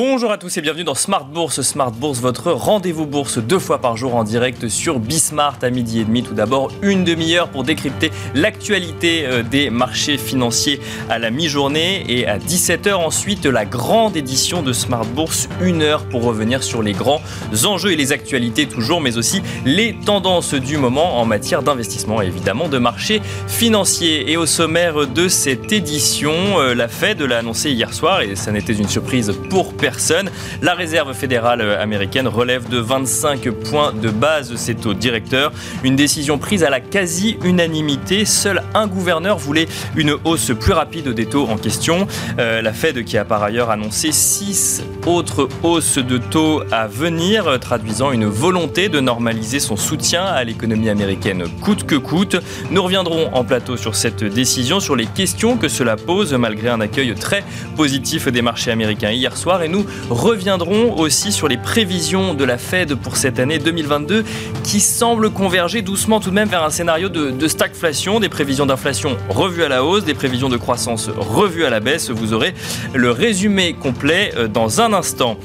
Bonjour à tous et bienvenue dans Smart Bourse. Smart Bourse, votre rendez-vous bourse deux fois par jour en direct sur Bismart à midi et demi. Tout d'abord, une demi-heure pour décrypter l'actualité euh, des marchés financiers à la mi-journée et à 17h ensuite la grande édition de Smart Bourse, une heure pour revenir sur les grands enjeux et les actualités toujours, mais aussi les tendances du moment en matière d'investissement et évidemment de marché financiers. Et au sommaire de cette édition, euh, la Fed l'a annoncé hier soir et ça n'était une surprise pour personne. La réserve fédérale américaine relève de 25 points de base ses taux directeurs. Une décision prise à la quasi-unanimité. Seul un gouverneur voulait une hausse plus rapide des taux en question. Euh, la Fed qui a par ailleurs annoncé six autres hausses de taux à venir, traduisant une volonté de normaliser son soutien à l'économie américaine coûte que coûte. Nous reviendrons en plateau sur cette décision, sur les questions que cela pose malgré un accueil très positif des marchés américains hier soir nous reviendrons aussi sur les prévisions de la Fed pour cette année 2022 qui semble converger doucement tout de même vers un scénario de, de stagflation, des prévisions d'inflation revues à la hausse, des prévisions de croissance revues à la baisse. Vous aurez le résumé complet euh, dans un instant.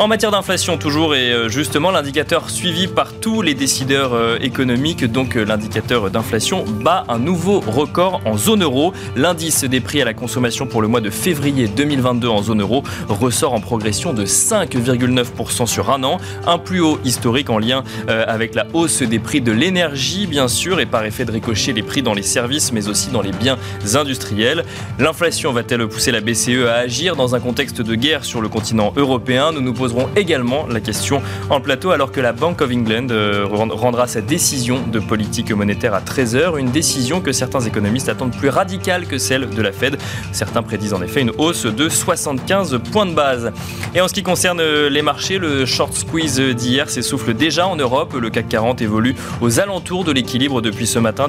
En matière d'inflation, toujours et euh, justement, l'indicateur suivi par tous les décideurs euh, économiques, donc euh, l'indicateur d'inflation, bat un nouveau record en zone euro. L'indice des prix à la consommation pour le mois de février 2022 en zone euro ressort en progression de 5,9% sur un an, un plus haut historique en lien avec la hausse des prix de l'énergie, bien sûr, et par effet de ricochet les prix dans les services, mais aussi dans les biens industriels. L'inflation va-t-elle pousser la BCE à agir dans un contexte de guerre sur le continent européen? Nous nous poserons également la question en plateau alors que la Bank of England euh, rendra sa décision de politique monétaire à 13h, une décision que certains économistes attendent plus radicale que celle de la Fed. Certains prédisent en effet une hausse de 75 points de base. Et en ce qui concerne les marchés, le short squeeze d'hier s'essouffle déjà en Europe. Le CAC 40 évolue aux alentours de l'équilibre depuis ce matin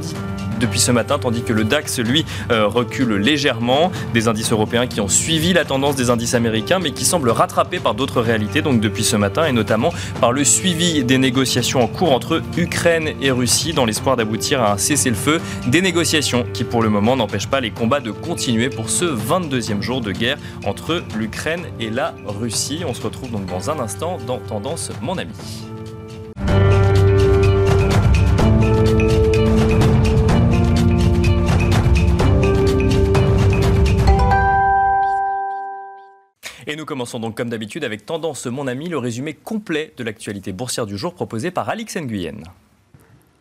depuis ce matin, tandis que le DAX, lui, euh, recule légèrement. Des indices européens qui ont suivi la tendance des indices américains, mais qui semblent rattrapés par d'autres réalités, donc depuis ce matin, et notamment par le suivi des négociations en cours entre Ukraine et Russie, dans l'espoir d'aboutir à un cessez-le-feu. Des négociations qui, pour le moment, n'empêchent pas les combats de continuer pour ce 22e jour de guerre entre l'Ukraine et la Russie. On se retrouve donc dans un instant dans Tendance, mon ami. Nous commençons donc comme d'habitude avec Tendance Mon Ami, le résumé complet de l'actualité boursière du jour proposé par Alix Nguyen.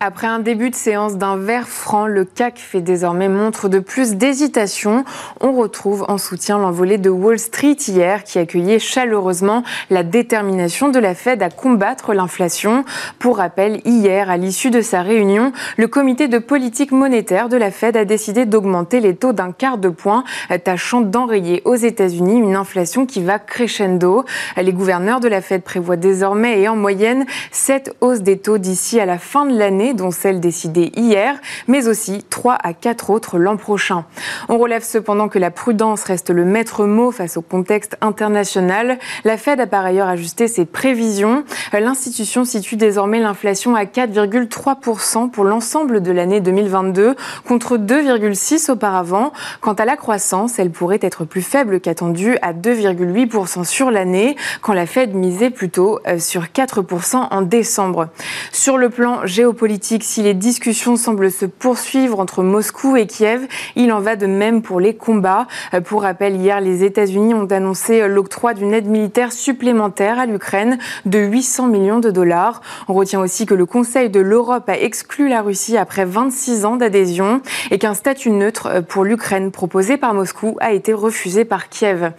Après un début de séance d'un vert franc, le CAC fait désormais montre de plus d'hésitation. On retrouve en soutien l'envolée de Wall Street hier qui accueillait chaleureusement la détermination de la Fed à combattre l'inflation. Pour rappel, hier, à l'issue de sa réunion, le comité de politique monétaire de la Fed a décidé d'augmenter les taux d'un quart de point, tâchant d'enrayer aux États-Unis une inflation qui va crescendo. Les gouverneurs de la Fed prévoient désormais et en moyenne cette hausse des taux d'ici à la fin de l'année dont celle décidée hier, mais aussi 3 à 4 autres l'an prochain. On relève cependant que la prudence reste le maître mot face au contexte international. La Fed a par ailleurs ajusté ses prévisions. L'institution situe désormais l'inflation à 4,3% pour l'ensemble de l'année 2022 contre 2,6% auparavant. Quant à la croissance, elle pourrait être plus faible qu'attendue à 2,8% sur l'année quand la Fed misait plutôt euh, sur 4% en décembre. Sur le plan géopolitique, si les discussions semblent se poursuivre entre Moscou et Kiev, il en va de même pour les combats. Euh, pour rappel, hier, les États-Unis ont annoncé l'octroi d'une aide militaire supplémentaire à l'Ukraine de 800 millions de dollars. On retient aussi que le Conseil de l'Europe a exclu la Russie après 26 ans d'adhésion et qu'un statut neutre euh, pour l'Ukraine proposé par Moscou a été refusé par Kiev.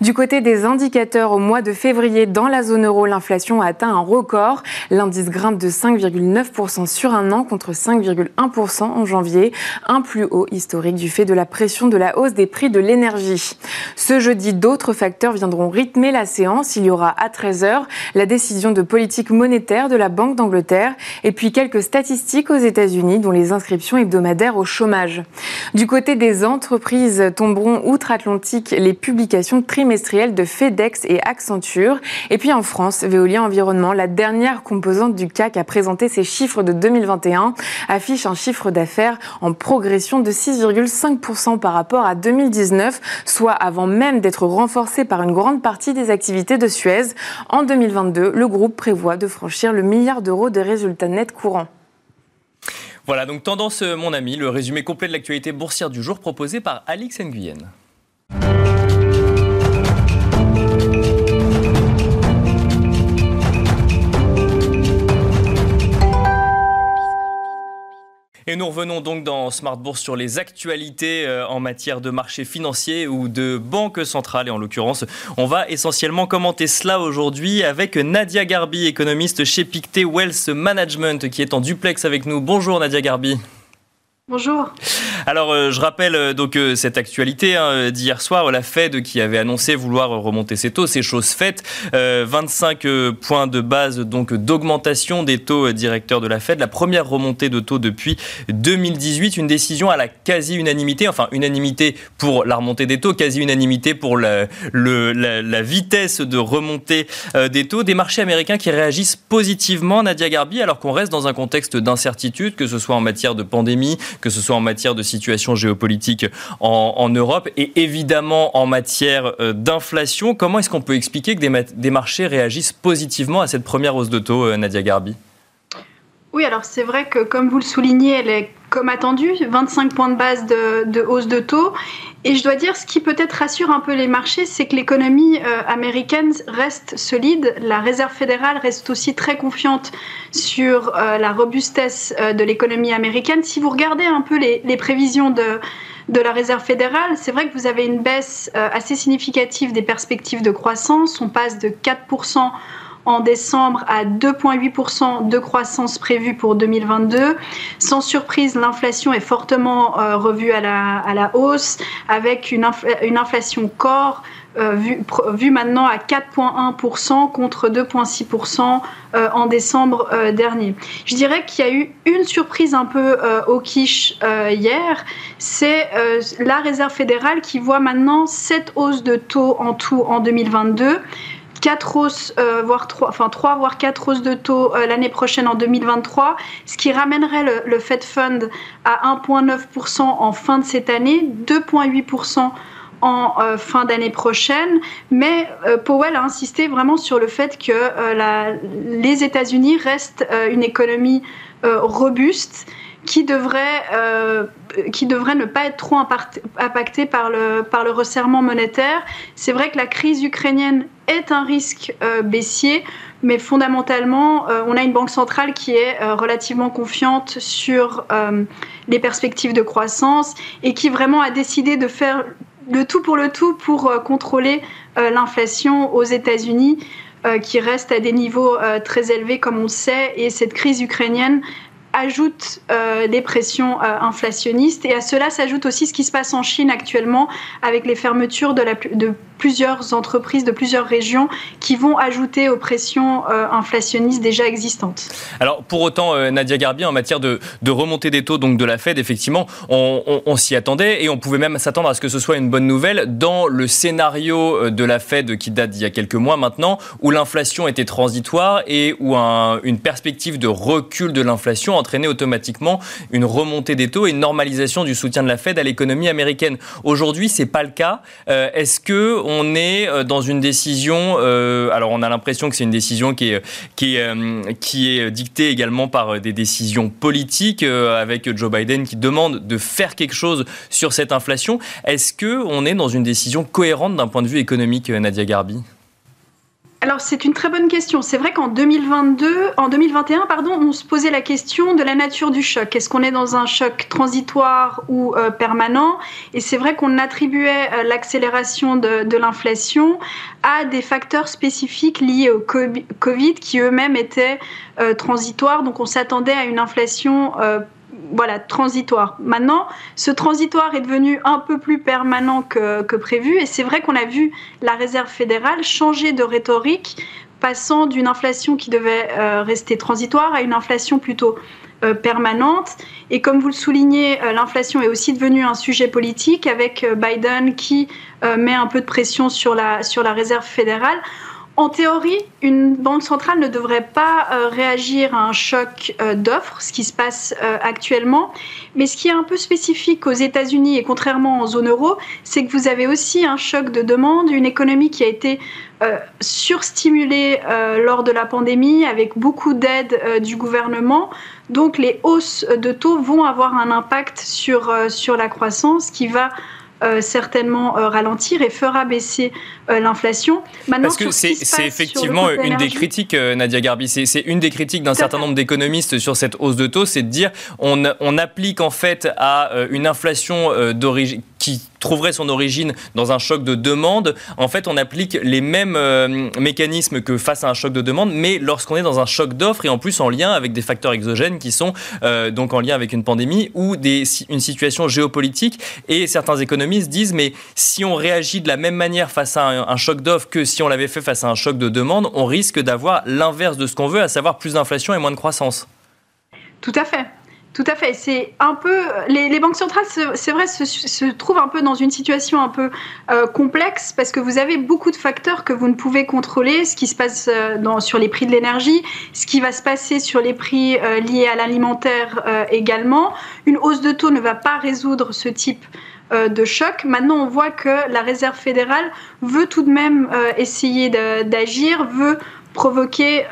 Du côté des indicateurs, au mois de février, dans la zone euro, l'inflation a atteint un record. L'indice grimpe de 5,9% sur un an contre 5,1% en janvier, un plus haut historique du fait de la pression de la hausse des prix de l'énergie. Ce jeudi, d'autres facteurs viendront rythmer la séance. Il y aura à 13h la décision de politique monétaire de la Banque d'Angleterre et puis quelques statistiques aux États-Unis dont les inscriptions hebdomadaires au chômage. Du côté des entreprises, tomberont outre-Atlantique les publications trimestrielles de FedEx et Accenture. Et puis en France, Veolia Environnement, la dernière composante du CAC, a présenté ses chiffres de 2020 2021 affiche un chiffre d'affaires en progression de 6,5% par rapport à 2019, soit avant même d'être renforcé par une grande partie des activités de Suez. En 2022, le groupe prévoit de franchir le milliard d'euros de résultats nets courants. Voilà, donc tendance, mon ami, le résumé complet de l'actualité boursière du jour proposé par Alix Nguyen. Et nous revenons donc dans Smart Bourse sur les actualités euh, en matière de marché financier ou de banque centrale. Et en l'occurrence, on va essentiellement commenter cela aujourd'hui avec Nadia Garbi, économiste chez Pictet Wealth Management, qui est en duplex avec nous. Bonjour Nadia Garbi. Bonjour. Alors, euh, je rappelle euh, donc euh, cette actualité hein, d'hier soir, la Fed qui avait annoncé vouloir remonter ses taux, c'est chose faite. 25 points de base donc d'augmentation des taux directeurs de la Fed, la première remontée de taux depuis 2018, une décision à la quasi-unanimité, enfin unanimité pour la remontée des taux, quasi-unanimité pour la, la, vitesse de remontée des taux, des marchés américains qui réagissent positivement, Nadia Garbi, alors qu'on reste dans un contexte d'incertitude, que ce soit en matière de pandémie, que ce soit en matière de situation géopolitique en, Europe et évidemment en matière euh, d'inflation. Comment est-ce qu'on peut expliquer que des, marchés réagissent positivement à cette première hausse de taux, euh, Nadia Garbi? Oui, alors c'est vrai que comme vous le soulignez, elle est comme attendu, 25 points de base de, hausse de taux. Et je dois dire, ce qui peut-être rassure un peu les marchés, c'est que l'économie euh, américaine reste solide. La Réserve fédérale reste aussi très confiante sur euh, la robustesse euh, de l'économie américaine. Si vous regardez un peu les, les prévisions de, de la Réserve fédérale, c'est vrai que vous avez une baisse assez significative des perspectives de croissance. On passe de 4% en décembre à 2,8% de croissance prévue pour 2022. Sans surprise, l'inflation est fortement euh, revue à la, à la, hausse avec une, inflation corps euh, vue, maintenant à 4,1% contre 2,6% euh, en décembre dernier. Je dirais qu'il y a eu une surprise un peu au quiche hier, c'est la Réserve fédérale qui voit maintenant cette hausse de taux en tout en 2022 4 hausses, euh, voire 3, enfin 3 voire 4 hausses de taux euh, l'année prochaine en 2023, ce qui ramènerait le, Fed Fund à 1,9% en fin de cette année, 2,8% en euh, fin d'année prochaine. Mais Powell a insisté vraiment sur le fait que les États-Unis restent une économie robuste qui devrait, euh, qui devrait ne pas être trop impacté par le, par le resserrement monétaire. C'est vrai que la crise ukrainienne est un risque euh, baissier, mais fondamentalement, euh, on a une banque centrale qui est relativement confiante sur les perspectives de croissance et qui vraiment a décidé de faire le tout pour le tout pour contrôler l'inflation aux États-Unis qui reste à des niveaux très élevés comme on le sait et cette crise ukrainienne ajoute euh, des pressions euh, inflationnistes. Et à cela s'ajoute aussi ce qui se passe en Chine actuellement avec les fermetures de, la, de plusieurs entreprises de plusieurs régions qui vont ajouter aux pressions euh, inflationnistes déjà existantes. Alors pour autant, euh, Nadia Garbi, en matière de, remontée des taux donc de la Fed, effectivement, on, s'y attendait et on pouvait même s'attendre à ce que ce soit une bonne nouvelle dans le scénario euh, de la Fed qui date d'il y a quelques mois maintenant, où l'inflation était transitoire et où un, une perspective de recul de l'inflation entraînait automatiquement une remontée des taux et une normalisation du soutien de la Fed à l'économie américaine. Aujourd'hui, c'est pas le cas. Est-ce que on est euh, dans une décision, euh, alors on a l'impression que c'est une décision qui est, qui, euh, qui est dictée également par des décisions politiques, avec Joe Biden qui demande de faire quelque chose sur cette inflation. Est-ce qu'on est dans une décision cohérente d'un point de vue économique, Nadia Garbi? Alors c'est une très bonne question. C'est vrai qu'en 2022, en 2021, pardon, on se posait la question de la nature du choc. Est-ce qu'on est dans un choc transitoire ou euh, permanent? Et c'est vrai qu'on attribuait euh, l'accélération de, l'inflation à des facteurs spécifiques liés au Covid qui eux-mêmes étaient euh, transitoires. Donc on s'attendait à une inflation voilà, transitoire. Maintenant, ce transitoire est devenu un peu plus permanent que, prévu et c'est vrai qu'on a vu la Réserve fédérale changer de rhétorique, passant d'une inflation qui devait euh, rester transitoire à une inflation plutôt euh, permanente. Et comme vous le soulignez, euh, l'inflation est aussi devenue un sujet politique avec Biden qui met un peu de pression sur la, sur la Réserve fédérale. En théorie, une banque centrale ne devrait pas euh, réagir à un choc euh, d'offres, ce qui se passe euh, actuellement. Mais ce qui est un peu spécifique aux États-Unis et contrairement en zone euro, c'est que vous avez aussi un choc de demande, une économie qui a été surstimulée lors de la pandémie avec beaucoup d'aides du gouvernement. Donc les hausses de taux vont avoir un impact sur, sur la croissance qui va certainement ralentir et fera baisser l'inflation. Parce que c'est effectivement une des critiques, Nadia Garbi, c'est une des critiques d'un certain nombre d'économistes sur cette hausse de taux, c'est de dire on, on applique en fait à une inflation d'origine qui trouverait son origine dans un choc de demande, en fait, on applique les mêmes euh, mécanismes que face à un choc de demande, mais lorsqu'on est dans un choc d'offres et en plus en lien avec des facteurs exogènes qui sont euh, donc en lien avec une pandémie ou des, une situation géopolitique. Et certains économistes disent, mais si on réagit de la même manière face à un, un choc d'offres que si on l'avait fait face à un choc de demande, on risque d'avoir l'inverse de ce qu'on veut, à savoir plus d'inflation et moins de croissance. Tout à fait. Tout à fait. C'est un peu les, banques centrales, c'est vrai, se, trouvent un peu dans une situation un peu euh, complexe parce que vous avez beaucoup de facteurs que vous ne pouvez contrôler. Ce qui se passe euh, sur les prix de l'énergie, ce qui va se passer sur les prix euh, liés à l'alimentaire également. Une hausse de taux ne va pas résoudre ce type de choc. Maintenant, on voit que la Réserve fédérale veut tout de même essayer d'agir, veut provoquer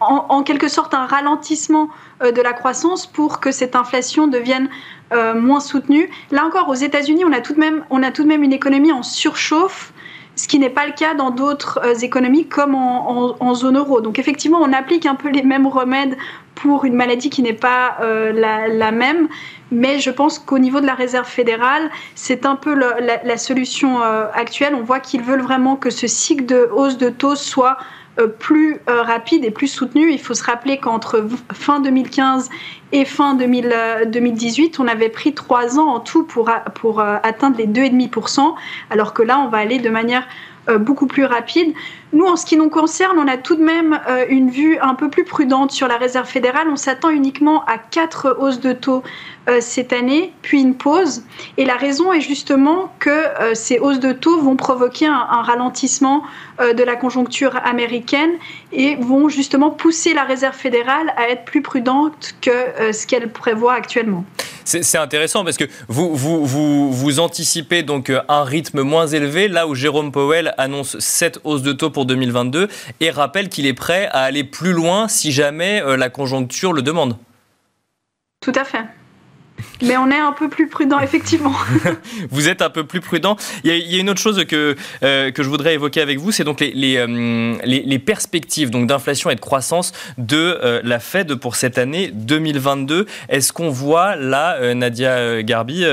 en, quelque sorte un ralentissement euh, de la croissance pour que cette inflation devienne euh, moins soutenue. Là encore, aux États-Unis, on, on a tout de même une économie en surchauffe, ce qui n'est pas le cas dans d'autres euh, économies comme en, zone euro. Donc effectivement, on applique un peu les mêmes remèdes pour une maladie qui n'est pas la, même. Mais je pense qu'au niveau de la réserve fédérale, c'est un peu la, solution actuelle. On voit qu'ils veulent vraiment que ce cycle de hausse de taux soit euh, plus euh, rapide et plus soutenu. Il faut se rappeler qu'entre fin 2015 et fin 2018, on avait pris trois ans en tout pour, pour euh, atteindre les 2,5%, alors que là, on va aller de manière beaucoup plus rapide. Nous, en ce qui nous concerne, on a tout de même une vue un peu plus prudente sur la réserve fédérale. On s'attend uniquement à quatre hausses de taux euh, cette année, puis une pause. Et la raison est justement que euh, ces hausses de taux vont provoquer un, ralentissement euh, de la conjoncture américaine et vont justement pousser la Réserve fédérale à être plus prudente que ce qu'elle prévoit actuellement. C'est intéressant parce que vous, vous, vous, vous, anticipez donc un rythme moins élevé, là où Jérôme Powell annonce cette hausse de taux pour 2022 et rappelle qu'il est prêt à aller plus loin si jamais la conjoncture le demande. Tout à fait. Mais on est un peu plus prudent, effectivement. vous êtes un peu plus prudent. Il y a, une autre chose que, euh, que je voudrais évoquer avec vous, c'est donc les, les, euh, les, perspectives d'inflation et de croissance de euh, la Fed pour cette année 2022. Est-ce qu'on voit là, Nadia Garbi,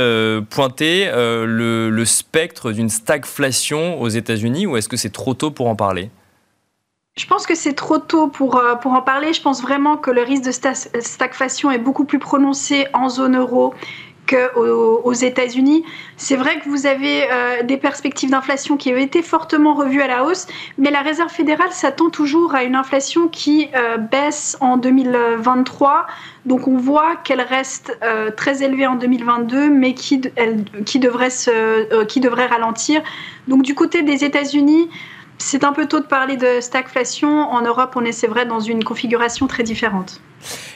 pointer le spectre d'une stagflation aux États-Unis ou est-ce que c'est trop tôt pour en parler? Je pense que c'est trop tôt pour, euh, pour en parler. Je pense vraiment que le risque de stagflation est beaucoup plus prononcé en zone euro qu'aux aux États-Unis. C'est vrai que vous avez euh, des perspectives d'inflation qui ont été fortement revues à la hausse, mais la Réserve fédérale s'attend toujours à une inflation qui euh, baisse en 2023. Donc on voit qu'elle reste très élevée en 2022, mais qui, qui, devrait qui devrait ralentir. Donc du côté des États-Unis, c'est un peu tôt de parler de stagflation. En Europe, on est, c'est vrai, dans une configuration très différente.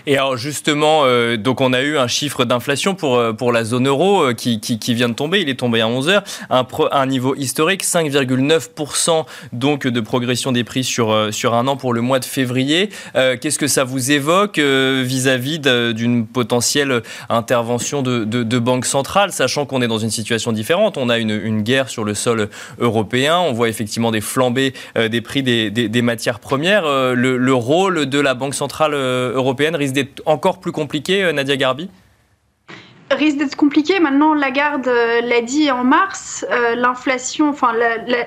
Et alors justement, euh, donc on a eu un chiffre d'inflation pour, euh, pour la zone euro euh, qui, qui, vient de tomber, il est tombé à 11 heures, un, un niveau historique, 5,9% donc de progression des prix sur, sur un an pour le mois de février. Qu'est-ce que ça vous évoque vis-à-vis d'une potentielle intervention de, de, banque centrale, sachant qu'on est dans une situation différente? On a une, une, guerre sur le sol européen, on voit effectivement des flambées des prix des, des, matières premières. Le, rôle de la Banque centrale européenne risque d'être encore plus compliqué, euh, Nadia Garbi risque d'être compliqué. Maintenant, Lagarde euh, l'a dit en mars, euh, l'inflation, enfin,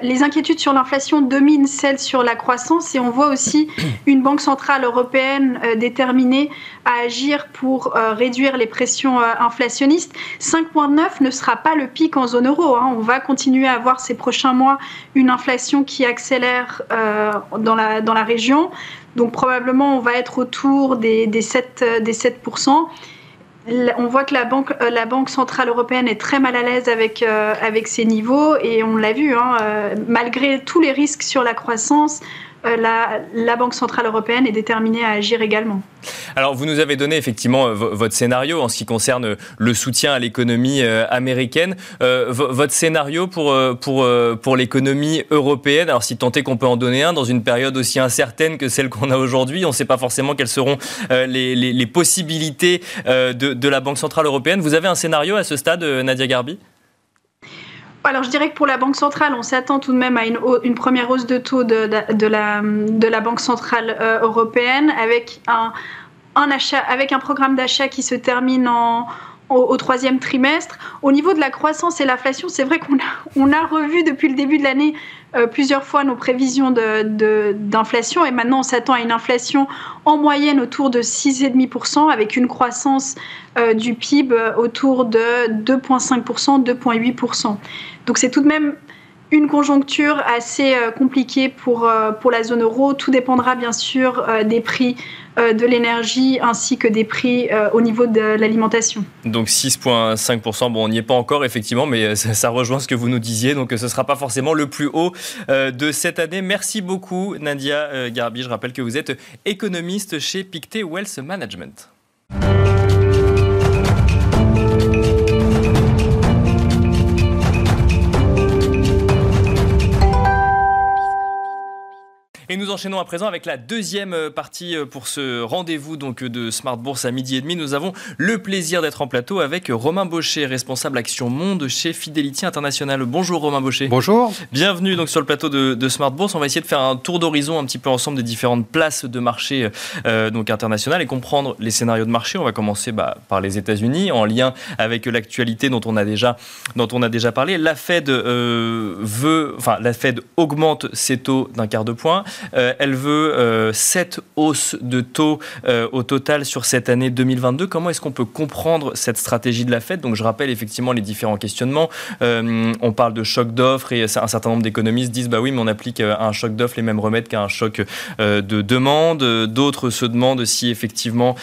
les inquiétudes sur l'inflation dominent celles sur la croissance et on voit aussi une banque centrale européenne déterminée à agir pour réduire les pressions inflationnistes. 5,9 ne sera pas le pic en zone euro. Hein. On va continuer à avoir ces prochains mois une inflation qui accélère dans, la, dans la région. Donc probablement, on va être autour des, des 7, des 7%. on voit que la banque, euh, la banque centrale européenne est très mal à l'aise avec, euh, avec ces niveaux et on l'a vu, hein, euh, malgré tous les risques sur la croissance, euh, la, Banque Centrale Européenne est déterminée à agir également. Alors, vous nous avez donné effectivement euh, votre scénario en ce qui concerne euh, le soutien à l'économie américaine. votre scénario pour, pour, pour l'économie européenne, alors si tant est qu'on peut en donner un, dans une période aussi incertaine que celle qu'on a aujourd'hui, on ne sait pas forcément quelles seront les, les, possibilités de, de la Banque Centrale Européenne. Vous avez un scénario à ce stade, Nadia Garbi? Alors, je dirais que pour la Banque centrale, on s'attend tout de même à une, première hausse de taux de, la, Banque centrale euh, européenne avec un, achat, avec un programme d'achat qui se termine au, troisième trimestre. Au niveau de la croissance et l'inflation, c'est vrai qu'on a, revu depuis le début de l'année euh, plusieurs fois nos prévisions d'inflation et maintenant on s'attend à une inflation en moyenne autour de 6,5% avec une croissance euh, du PIB autour de 2,5%, 2,8%. Donc c'est tout de même une conjoncture assez euh, compliquée pour, pour la zone euro. Tout dépendra bien sûr des prix euh, de l'énergie ainsi que des prix euh, au niveau de l'alimentation. Donc 6,5%, bon on n'y est pas encore effectivement, mais euh, ça, rejoint ce que vous nous disiez, donc ce ne sera pas forcément le plus haut de cette année. Merci beaucoup Nadia Garbi, je rappelle que vous êtes économiste chez Pictet Wealth Management. Et nous enchaînons à présent avec la deuxième euh, partie euh, pour ce rendez-vous donc euh, de Smart Bourse à midi et demi. Nous avons le plaisir d'être en plateau avec Romain Baucher, responsable Action Monde chez Fidelity International. Bonjour Romain Baucher. Bonjour. Bienvenue donc sur le plateau de, Smart Bourse. On va essayer de faire un tour d'horizon un petit peu ensemble des différentes places de marché donc international et comprendre les scénarios de marché. On va commencer bah, par les États-Unis en lien avec l'actualité dont on a déjà dont on a déjà parlé. La Fed veut, enfin la Fed augmente ses taux d'un quart de point. Euh, elle veut 7 euh, hausses de taux euh, au total sur cette année 2022. Comment est-ce qu'on peut comprendre cette stratégie de la Fed? Donc je rappelle effectivement les différents questionnements. on parle de choc d'offres et un certain nombre d'économistes disent bah oui, mais on applique à un choc d'offres les mêmes remèdes qu'à un choc de demande. D'autres se demandent si effectivement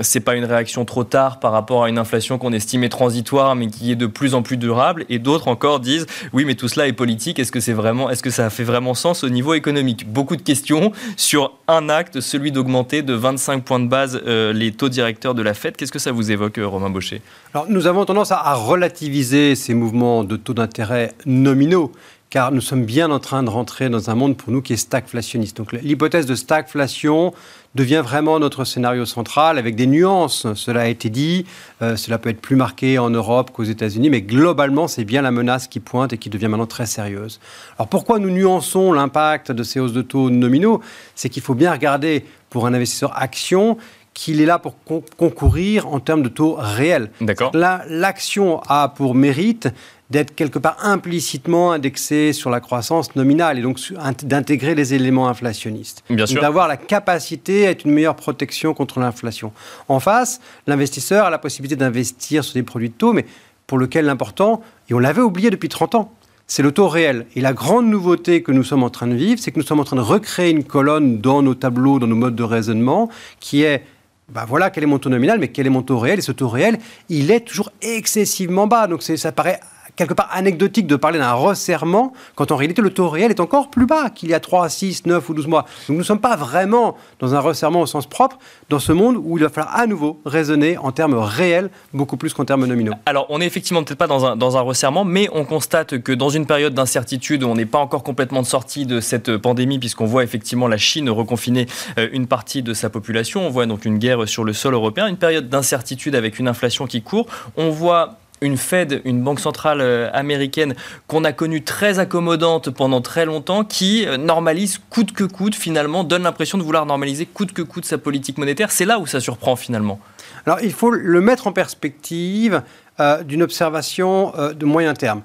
c'est pas une réaction trop tard par rapport à une inflation qu'on estimait transitoire mais qui est de plus en plus durable. Et d'autres encore disent oui, mais tout cela est politique. Est-ce que c'est est-ce que ça fait vraiment sens au niveau économique? Beaucoup de questions sur un acte, celui d'augmenter de 25 points de base euh, les taux directeurs de la Fed. Qu'est-ce que ça vous évoque, euh, Romain Baucher? Alors, nous avons tendance à, relativiser ces mouvements de taux d'intérêt nominaux car nous sommes bien en train de rentrer dans un monde pour nous qui est stagflationniste. Donc l'hypothèse de stagflation devient vraiment notre scénario central avec des nuances, cela a été dit, euh, cela peut être plus marqué en Europe qu'aux États-Unis, mais globalement c'est bien la menace qui pointe et qui devient maintenant très sérieuse. Alors pourquoi nous nuançons l'impact de ces hausses de taux nominaux? C'est qu'il faut bien regarder pour un investisseur action qu'il est là pour concourir en termes de taux réels. D'accord. L'action a pour mérite d'être quelque part implicitement indexé sur la croissance nominale et donc d'intégrer les éléments inflationnistes. Bien sûr. D'avoir la capacité à être une meilleure protection contre l'inflation. En face, l'investisseur a la possibilité d'investir sur des produits de taux, mais pour lequel l'important, et on l'avait oublié depuis 30 ans, c'est le taux réel. Et la grande nouveauté que nous sommes en train de vivre, c'est que nous sommes en train de recréer une colonne dans nos tableaux, dans nos modes de raisonnement, qui est bah voilà quel est mon taux nominal, mais quel est mon taux réel? Et ce taux réel, il est toujours excessivement bas. Donc ça paraît quelque part anecdotique de parler d'un resserrement, quand en réalité le taux réel est encore plus bas qu'il y a 3, 6, 9 ou 12 mois. Donc nous ne sommes pas vraiment dans un resserrement au sens propre, dans ce monde où il va falloir à nouveau raisonner en termes réels, beaucoup plus qu'en termes nominaux. Alors on n'est effectivement peut-être pas dans un, dans un resserrement, mais on constate que dans une période d'incertitude on n'est pas encore complètement sorti de cette pandémie, puisqu'on voit effectivement la Chine reconfiner euh, une partie de sa population, on voit donc une guerre sur le sol européen, une période d'incertitude avec une inflation qui court, on voit une Fed, une banque centrale euh, américaine qu'on a connue très accommodante pendant très longtemps, qui euh, normalise coûte que coûte, finalement, donne l'impression de vouloir normaliser coûte que coûte sa politique monétaire. C'est là où ça surprend finalement. Alors il faut le mettre en perspective euh, d'une observation de moyen terme.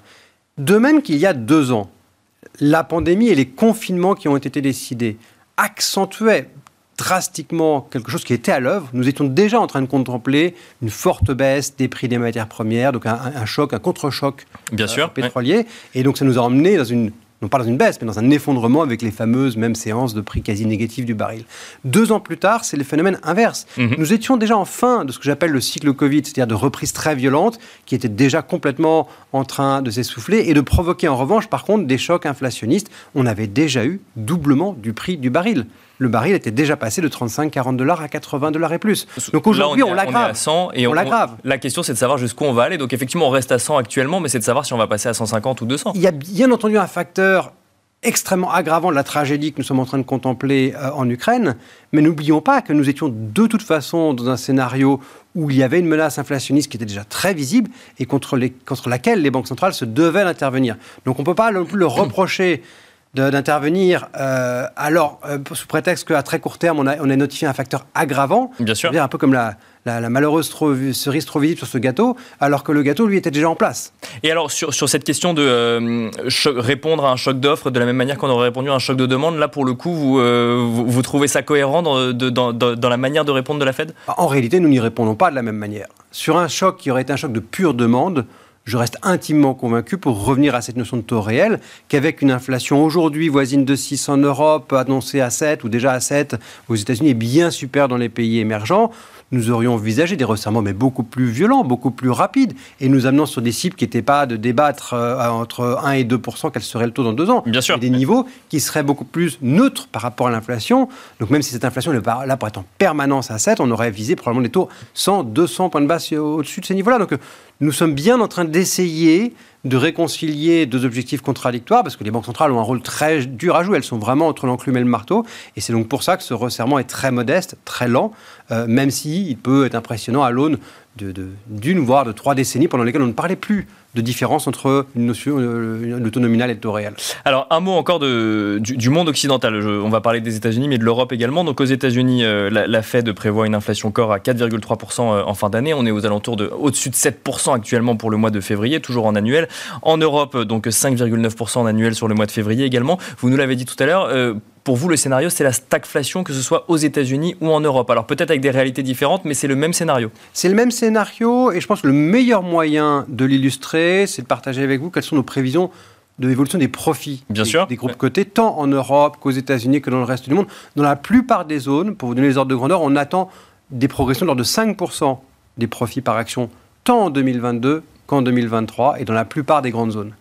De même qu'il y a deux ans, la pandémie et les confinements qui ont été décidés accentuaient drastiquement quelque chose qui était à l'œuvre. Nous étions déjà en train de contempler une forte baisse des prix des matières premières, donc un, choc, un contre-choc Bien sûr, pétrolier. Et donc ça nous a emmené dans une non pas dans une baisse, mais dans un effondrement avec les fameuses mêmes séances de prix quasi négatifs du baril. Deux ans plus tard, c'est le phénomène inverse. Mhm. Nous étions déjà en fin de ce que j'appelle le cycle Covid, c'est-à-dire de reprise très violente, qui était déjà complètement en train de s'essouffler et de provoquer en revanche, par contre, des chocs inflationnistes. On avait déjà eu doublement du prix du baril le baril était déjà passé de 35-40 dollars à 80 dollars et plus. Donc aujourd'hui, on, l'aggrave. et on, l'aggrave. La question, c'est de savoir jusqu'où on va aller. Donc effectivement, on reste à 100 actuellement, mais c'est de savoir si on va passer à 150 ou 200. Il y a bien entendu un facteur extrêmement aggravant de la tragédie que nous sommes en train de contempler euh, en Ukraine. Mais n'oublions pas que nous étions de toute façon dans un scénario où il y avait une menace inflationniste qui était déjà très visible et contre, les, contre laquelle les banques centrales se devaient d'intervenir. Donc on ne peut pas non plus le reprocher d'intervenir euh, alors euh, sous prétexte qu'à très court terme on a, on a notifié un facteur aggravant. Bien sûr. Un peu comme la, la, malheureuse cerise trop visible sur ce gâteau, alors que le gâteau, lui, était déjà en place. Et alors, sur, sur cette question de euh, répondre à un choc d'offre de la même manière qu'on aurait répondu à un choc de demande, là, pour le coup, vous, vous, trouvez ça cohérent dans, dans, dans, la manière de répondre de la Fed? En réalité, nous n'y répondons pas de la même manière. Sur un choc qui aurait été un choc de pure demande, je reste intimement convaincu, pour revenir à cette notion de taux réel, qu'avec une inflation aujourd'hui voisine de 6 en Europe, annoncée à 7 ou déjà à 7 aux États-Unis et bien supérieure dans les pays émergents, nous aurions envisagé des resserrements, mais beaucoup plus violents, beaucoup plus rapides, et nous amenant sur des cibles qui n'étaient pas de débattre euh, entre 1 et 2% quel serait le taux dans deux ans. Bien sûr. des niveaux qui seraient beaucoup plus neutres par rapport à l'inflation. Donc même si cette inflation est là pour être en permanence à 7, on aurait visé probablement des taux 100, 200 points de base au-dessus de ces niveaux-là. Donc nous sommes bien en train d'essayer de réconcilier deux objectifs contradictoires, parce que les banques centrales ont un rôle très dur à jouer, elles sont vraiment entre l'enclume et le marteau, et c'est donc pour ça que ce resserrement est très modeste, très lent, euh, même s'il il peut être impressionnant à l'aune d'une, voire de trois décennies pendant lesquelles on ne parlait plus de différence entre une notion, euh, le et le taux réel. Alors, un mot encore de, du, monde occidental. on va parler des États-Unis, mais de l'Europe également. Donc, aux États-Unis, euh, la, Fed prévoit une inflation corps à 4,3% euh, en fin d'année. On est aux alentours de au-dessus de 7% actuellement pour le mois de février, toujours en annuel. En Europe, donc 5,9% en annuel sur le mois de février également. Vous nous l'avez dit tout à l'heure pour vous, le scénario, c'est la stagflation, que ce soit aux États-Unis ou en Europe. Alors peut-être avec des réalités différentes, mais c'est le même scénario. C'est le même scénario, et je pense que le meilleur moyen de l'illustrer, c'est de partager avec vous quelles sont nos prévisions de l'évolution des profits Bien des, sûr. des groupes cotés, tant en Europe qu'aux États-Unis que dans le reste du monde. Dans la plupart des zones, pour vous donner les ordres de grandeur, on attend des progressions de l'ordre de 5% des profits par action, tant en 2022 qu'en 2023, et dans la plupart des grandes zones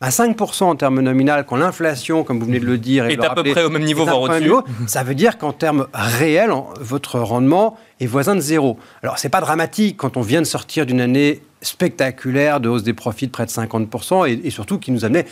à 5% en termes nominal, quand l'inflation, comme vous venez de le dire, est, à peu près au même niveau, voire au-dessus, ça veut dire qu'en termes réels, votre rendement est voisin de zéro. Alors, c'est pas dramatique quand on vient de sortir d'une année spectaculaire de hausse des profits de près de 50% et, et surtout qui nous amenait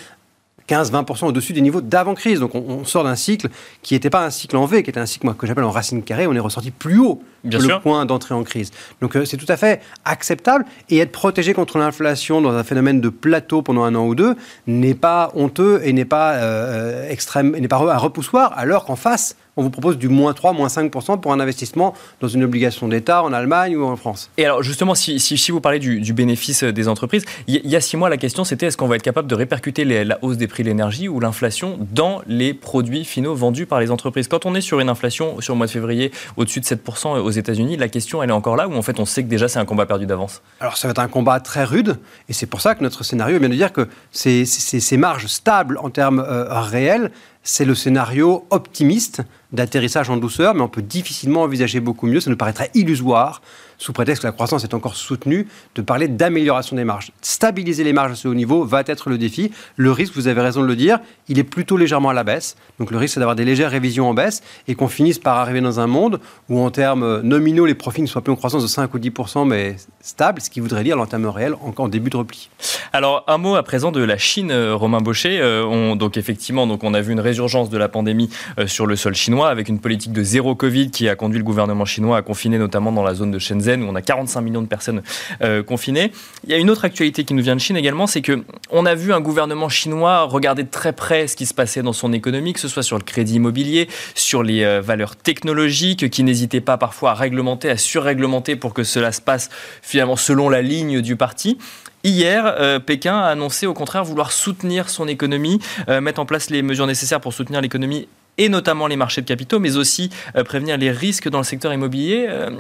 15-20% au-dessus des niveaux d'avant-crise. Donc on, sort d'un cycle qui n'était pas un cycle en V, qui était un cycle moi, que j'appelle en racine carrée, on est ressorti plus haut que le point d'entrée en crise. Donc euh, c'est tout à fait acceptable et être protégé contre l'inflation dans un phénomène de plateau pendant un an ou deux n'est pas honteux et n'est pas euh, extrême, n'est pas un repoussoir, alors qu'en face, on vous propose du moins 3, moins 5% pour un investissement dans une obligation d'État en Allemagne ou en France. Et alors justement, si, si, vous parlez du, bénéfice des entreprises, il y, a six mois, la question c'était est-ce qu'on va être capable de répercuter la hausse des prix de l'énergie ou l'inflation dans les produits finaux vendus par les entreprises? Quand on est sur une inflation sur le mois de février au-dessus de 7% aux États-Unis, la question elle est encore là ou en fait on sait que déjà c'est un combat perdu d'avance? Alors ça va être un combat très rude et c'est pour ça que notre scénario vient de dire que ces, ces, marges stables en termes euh, réels, c'est le scénario optimiste d'atterrissage en douceur, mais on peut difficilement envisager beaucoup mieux. Ça nous paraîtrait illusoire sous prétexte que la croissance est encore soutenue, de parler d'amélioration des marges. Stabiliser les marges à ce haut niveau va être le défi. Le risque, vous avez raison de le dire, il est plutôt légèrement à la baisse. Donc le risque, c'est d'avoir des légères révisions en baisse et qu'on finisse par arriver dans un monde où, en termes nominaux, les profits ne soient plus en croissance de 5 ou 10 mais stable, ce qui voudrait dire, en termes réels, en, début de repli. Alors, un mot à présent de la Chine, euh, Romain Baucher. Euh, on, donc, effectivement, donc, on a vu une résurgence de la pandémie euh, sur le sol chinois avec une politique de zéro Covid qui a conduit le gouvernement chinois à confiner notamment dans la zone de Shenzhen où on a 45 millions de personnes euh, confinées. Il y a une autre actualité qui nous vient de Chine également, c'est que on a vu un gouvernement chinois regarder de très près ce qui se passait dans son économie, que ce soit sur le crédit immobilier, sur les euh, valeurs technologiques, qui n'hésitait pas parfois à réglementer, à surréglementer pour que cela se passe finalement selon la ligne du parti. Hier, euh, Pékin a annoncé au contraire vouloir soutenir son économie, mettre en place les mesures nécessaires pour soutenir l'économie et notamment les marchés de capitaux, mais aussi euh, prévenir les risques dans le secteur immobilier. Euh,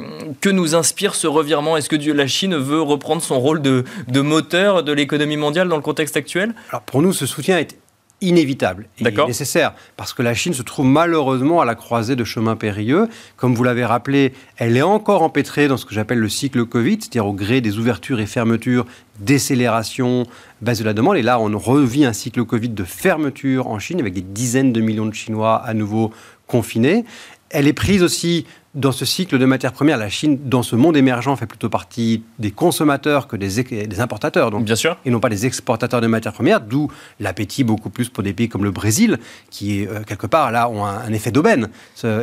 que nous inspire ce revirement? Est-ce que la Chine veut reprendre son rôle de, moteur de l'économie mondiale dans le contexte actuel? Alors pour nous, ce soutien est inévitable et nécessaire, parce que la Chine se trouve malheureusement à la croisée de chemins périlleux. Comme vous l'avez rappelé, elle est encore empêtrée dans ce que j'appelle le cycle Covid, c'est-à-dire au gré des ouvertures et fermetures, décélération, baisse de la demande. Et là, on revit un cycle Covid de fermeture en Chine, avec des dizaines de millions de Chinois à nouveau confinés. Elle est prise aussi dans ce cycle de matières premières, la Chine, dans ce monde émergent, fait plutôt partie des consommateurs que des, des importateurs. Donc, Bien sûr. Et non pas des exportateurs de matières premières, d'où l'appétit beaucoup plus pour des pays comme le Brésil, qui, euh, quelque part, là, ont un, effet d'aubaine.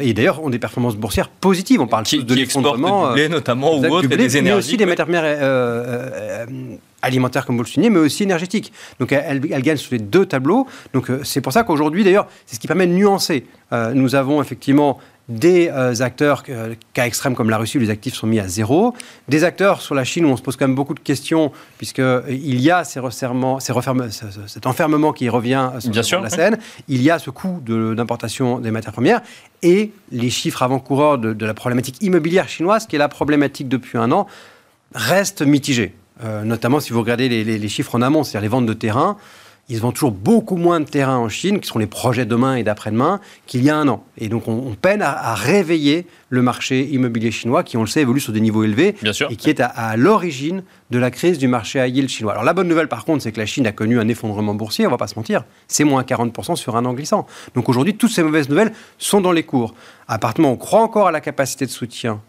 Et d'ailleurs, ont des performances boursières positives. On parle qui, de l'effondrement. blé, notamment, ou autre, des énergies. Mais aussi des matières premières euh, euh, alimentaires, comme vous le soulignez, mais aussi énergétiques. Donc, elle, elle gagne sur les deux tableaux. Donc, c'est pour ça qu'aujourd'hui, d'ailleurs, c'est ce qui permet de nuancer. nous avons effectivement des euh, acteurs, euh, cas extrêmes comme la Russie, où les actifs sont mis à zéro, des acteurs sur la Chine où on se pose quand même beaucoup de questions, puisqu'il euh, y a ces resserrements, ces cet enfermement qui revient sur, la scène, il y a ce coût d'importation des matières premières, et les chiffres avant-coureurs de, la problématique immobilière chinoise, qui est la problématique depuis un an, restent mitigés. notamment si vous regardez les, les chiffres en amont, c'est-à-dire les ventes de terrain ils vendent toujours beaucoup moins de terrain en Chine, qui seront les projets demain et d'après-demain, qu'il y a un an. Et donc, on, peine à, réveiller le marché immobilier chinois, qui, on le sait, évolue sur des niveaux élevés, et qui est à, l'origine de la crise du marché à yield chinois. Alors, la bonne nouvelle, par contre, c'est que la Chine a connu un effondrement boursier, on va pas se mentir. C'est moins 40% sur un an glissant. Donc, aujourd'hui, toutes ces mauvaises nouvelles sont dans les cours. À partir on croit encore à la capacité de soutien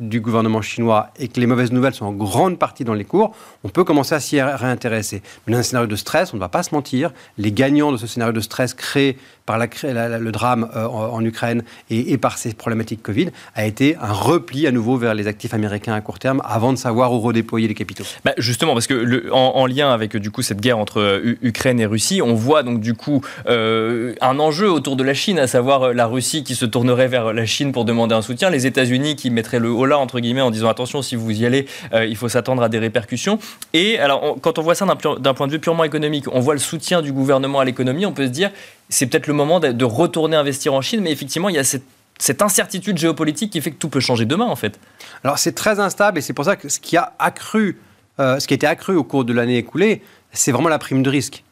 du gouvernement chinois et que les mauvaises nouvelles sont en grande partie dans les cours, on peut commencer à s'y réintéresser. Mais dans un scénario de stress, on ne va pas se mentir, les gagnants de ce scénario de stress créé par le drame euh, en, Ukraine et, par ces problématiques Covid a été un repli à nouveau vers les actifs américains à court terme avant de savoir où redéployer les capitaux. Bah justement, parce que en, lien avec du coup cette guerre entre euh, Ukraine et Russie, on voit donc du coup euh, un enjeu autour de la Chine, à savoir la Russie qui se tournerait vers la Chine pour demander un soutien, les États-Unis qui mettraient le haut là entre guillemets en disant attention si vous y allez, il faut s'attendre à des répercussions. Et alors quand on voit ça d'un point de vue purement économique, on voit le soutien du gouvernement à l'économie, on peut se dire c'est peut-être le moment de, retourner investir en Chine, mais effectivement, il y a cette, incertitude géopolitique qui fait que tout peut changer demain, en fait. Alors, c'est très instable et c'est pour ça que ce qui a accru, euh, ce qui a été accru au cours de l'année écoulée, c'est vraiment la prime de risque.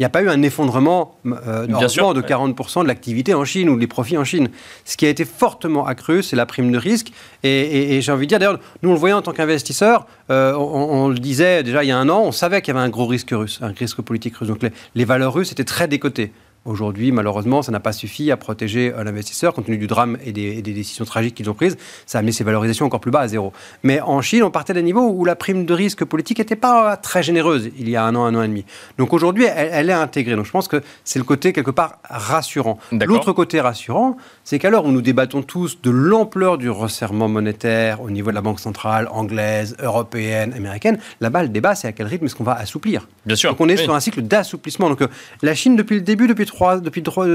Il n'y a pas eu un effondrement euh, de 40% de l'activité en Chine ou des profits en Chine. Ce qui a été fortement accru, c'est la prime de risque. Et, j'ai envie de dire, d'ailleurs, nous on le voyait en tant qu'investisseurs, euh, on, le disait déjà il y a un an, on savait qu'il y avait un gros risque russe, un risque politique russe. Donc les, les valeurs russes étaient très décotées. Aujourd'hui, malheureusement, ça n'a pas suffi à protéger euh, l'investisseur compte tenu du drame et des, décisions tragiques qu'ils ont prises. Ça a amené ces valorisations encore plus bas à zéro. Mais en Chine, on partait d'un niveau où la prime de risque politique n'était pas très généreuse il y a un an, un an et demi. Donc aujourd'hui, elle, est intégrée. Donc je pense que c'est le côté quelque part rassurant. L'autre côté rassurant, c'est qu'à l'heure où nous débattons tous de l'ampleur du resserrement monétaire au niveau de la Banque centrale anglaise, européenne, américaine, là-bas, le débat, c'est à quel rythme est-ce qu'on va assouplir? Bien sûr. Donc on est sur un cycle d'assouplissement. Donc euh, la Chine, depuis le début, depuis depuis trois,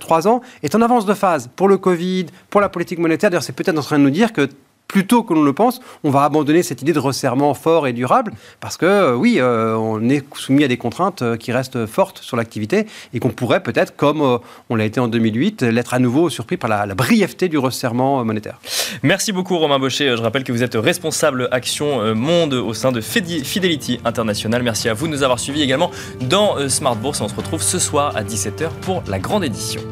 trois ans, est en avance de phase pour le Covid, pour la politique monétaire. D'ailleurs, c'est peut-être en train de nous dire que plus tôt que l'on le pense, on va abandonner cette idée de resserrement fort et durable, parce que euh, oui, euh, on est soumis à des contraintes euh, qui restent fortes sur l'activité et qu'on pourrait peut-être, comme on l'a été en 2008, l'être à nouveau surpris par la, brièveté du resserrement monétaire. Merci beaucoup Romain Baucher. Je rappelle que vous êtes responsable action monde au sein de Fidelity International. Merci à vous de nous avoir suivis également dans Smart Bourse. On se retrouve ce soir à 17h pour la grande édition.